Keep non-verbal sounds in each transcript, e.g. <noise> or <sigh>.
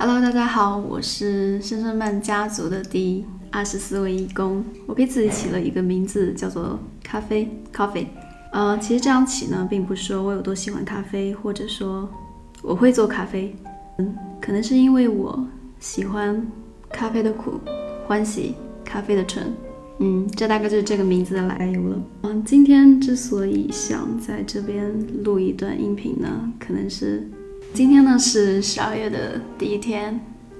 Hello，大家好，我是深深曼家族的第二十四位义工。我给自己起了一个名字，叫做咖啡 （Coffee）。呃，其实这样起呢，并不是说我有多喜欢咖啡，或者说我会做咖啡。嗯，可能是因为我喜欢咖啡的苦，欢喜咖啡的醇。嗯，这大概就是这个名字的来由了。嗯，今天之所以想在这边录一段音频呢，可能是。今天呢是十二月的第一天，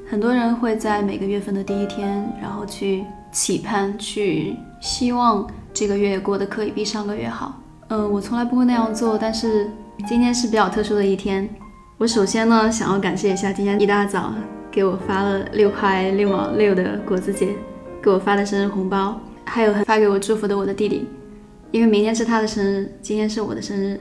很多人会在每个月份的第一天，然后去期盼、去希望这个月过得可以比上个月好。嗯，我从来不会那样做，但是今天是比较特殊的一天。我首先呢想要感谢一下今天一大早给我发了六块六毛六的果子姐给我发的生日红包，还有发给我祝福的我的弟弟，因为明天是他的生日，今天是我的生日。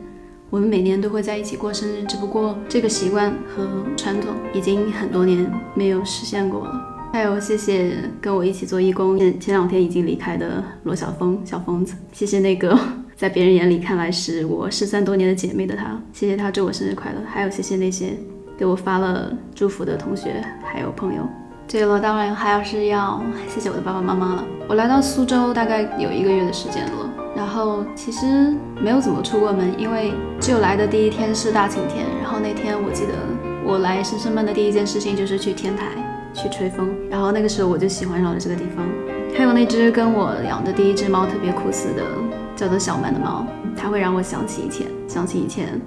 我们每年都会在一起过生日，只不过这个习惯和传统已经很多年没有实现过了。还有，谢谢跟我一起做义工前前两天已经离开的罗小峰小疯子，谢谢那个 <laughs> 在别人眼里看来是我失散多年的姐妹的他，谢谢他祝我生日快乐。还有，谢谢那些给我发了祝福的同学还有朋友。对了，当然还要是要谢谢我的爸爸妈妈了。我来到苏州大概有一个月的时间了。然后其实没有怎么出过门，因为只有来的第一天是大晴天。然后那天我记得我来深深们的第一件事情就是去天台去吹风。然后那个时候我就喜欢上了这个地方。还有那只跟我养的第一只猫特别酷似的，叫做小曼的猫，它会让我想起以前，想起以前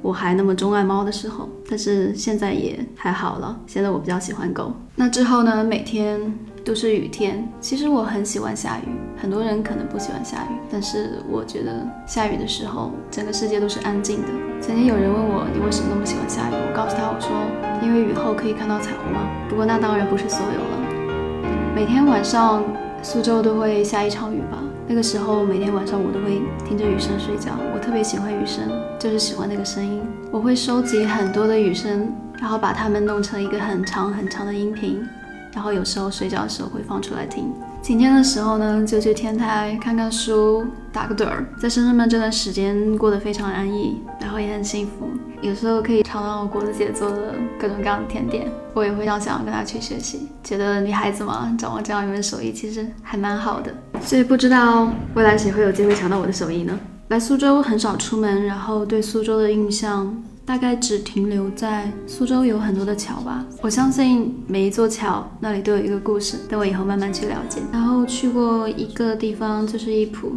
我还那么钟爱猫的时候。但是现在也还好了，现在我比较喜欢狗。那之后呢，每天。都是雨天，其实我很喜欢下雨。很多人可能不喜欢下雨，但是我觉得下雨的时候，整个世界都是安静的。曾经有人问我，你为什么那么喜欢下雨？我告诉他，我说，因为雨后可以看到彩虹吗。不过那当然不是所有了。每天晚上苏州都会下一场雨吧？那个时候每天晚上我都会听着雨声睡觉。我特别喜欢雨声，就是喜欢那个声音。我会收集很多的雨声，然后把它们弄成一个很长很长的音频。然后有时候睡觉的时候会放出来听。晴天的时候呢，就去天台看看书，打个盹儿。在深圳们这段时间过得非常安逸，然后也很幸福。有时候可以尝到我果子姐做的各种各样的甜点，我也会常想要跟她去学习。觉得女孩子嘛，掌握这样一门手艺其实还蛮好的。所以不知道未来谁会有机会抢到我的手艺呢？来苏州很少出门，然后对苏州的印象。大概只停留在苏州有很多的桥吧，我相信每一座桥那里都有一个故事，等我以后慢慢去了解。然后去过一个地方，就是一浦，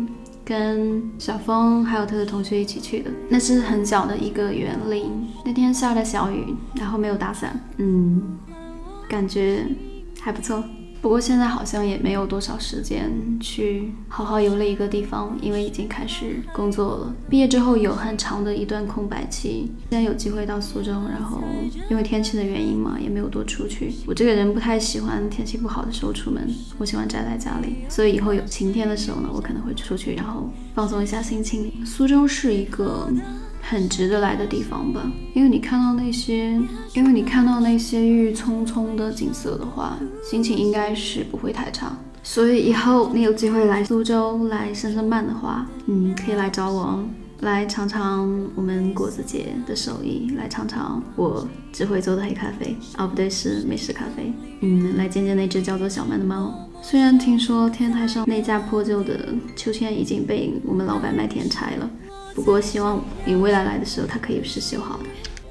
跟小峰还有他的同学一起去的，那是很小的一个园林。那天下了小雨，然后没有打伞，嗯，感觉还不错。不过现在好像也没有多少时间去好好游了一个地方，因为已经开始工作了。毕业之后有很长的一段空白期，现在有机会到苏州，然后因为天气的原因嘛，也没有多出去。我这个人不太喜欢天气不好的时候出门，我喜欢宅在家里。所以以后有晴天的时候呢，我可能会出去，然后放松一下心情。苏州是一个。很值得来的地方吧，因为你看到那些，因为你看到那些郁郁葱葱的景色的话，心情应该是不会太差。所以以后你有机会来苏州来深深办的话，嗯，可以来找我哦，来尝尝我们果子姐的手艺，来尝尝我只会做的黑咖啡，哦不对，是美式咖啡。嗯，来见见那只叫做小曼的猫。虽然听说天台上那架破旧的秋千已经被我们老板麦田拆了。不过，希望你未来来的时候，它可以是修好的。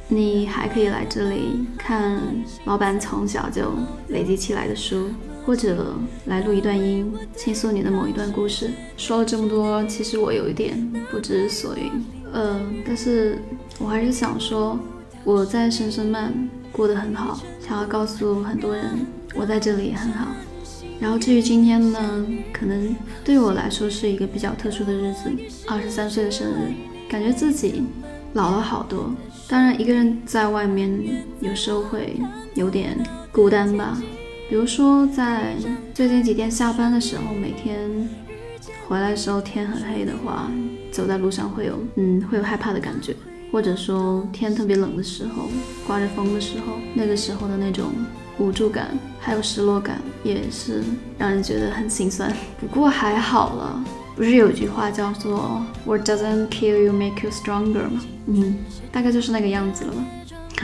你还可以来这里看老板从小就累积起来的书，或者来录一段音，倾诉你的某一段故事。说了这么多，其实我有一点不知所云。呃，但是我还是想说，我在深深慢过得很好，想要告诉很多人，我在这里也很好。然后至于今天呢，可能对我来说是一个比较特殊的日子，二十三岁的生日，感觉自己老了好多。当然，一个人在外面有时候会有点孤单吧。比如说，在最近几天下班的时候，每天回来的时候天很黑的话，走在路上会有嗯会有害怕的感觉，或者说天特别冷的时候，刮着风的时候，那个时候的那种。无助感，还有失落感，也是让人觉得很心酸。不过还好了，不是有句话叫做 “What doesn't kill you make you stronger” 吗？嗯，大概就是那个样子了吧。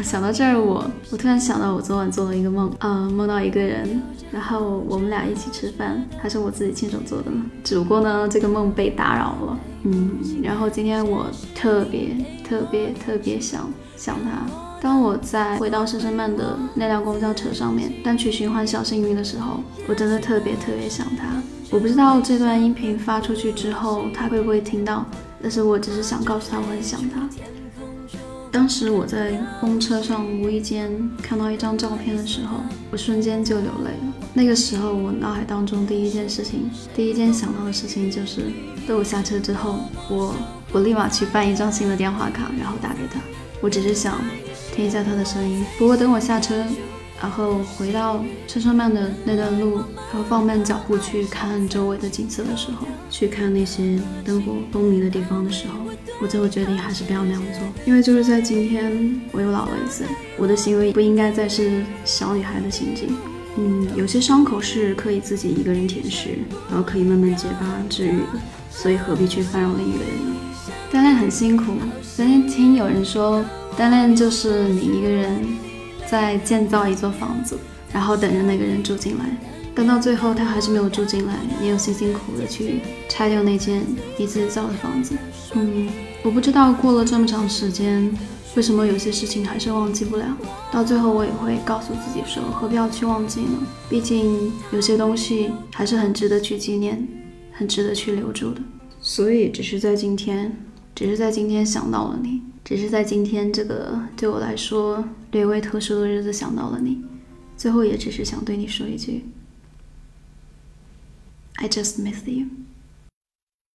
想到这儿，我我突然想到，我昨晚做了一个梦，嗯，梦到一个人，然后我们俩一起吃饭，还是我自己亲手做的呢。只不过呢，这个梦被打扰了，嗯。然后今天我特别特别特别想想他。当我在回到深深曼的那辆公交车上面单曲循环《小幸运》的时候，我真的特别特别想他。我不知道这段音频发出去之后他会不会听到，但是我只是想告诉他我很想他。当时我在公车上无意间看到一张照片的时候，我瞬间就流泪了。那个时候，我脑海当中第一件事情，第一件想到的事情就是，等我下车之后，我我立马去办一张新的电话卡，然后打给他。我只是想听一下他的声音。不过等我下车。然后回到车上慢的那段路，然后放慢脚步去看周围的景色的时候，去看那些灯火通明的地方的时候，我最后决定还是不要那样做，因为就是在今天我又老了一岁，我的行为不应该再是小女孩的行径。嗯，有些伤口是可以自己一个人舔舐，然后可以慢慢结疤治愈的，所以何必去烦扰另一个人呢？单恋很辛苦，曾经听有人说，单恋就是你一个人。在建造一座房子，然后等着那个人住进来，但到最后他还是没有住进来，你又辛辛苦苦的去拆掉那间你自己造的房子。嗯，我不知道过了这么长时间，为什么有些事情还是忘记不了。到最后我也会告诉自己说，何必要去忘记呢？毕竟有些东西还是很值得去纪念，很值得去留住的。所以只是在今天，只是在今天想到了你。只是在今天这个对我来说略微特殊的日子想到了你，最后也只是想对你说一句，I just miss you。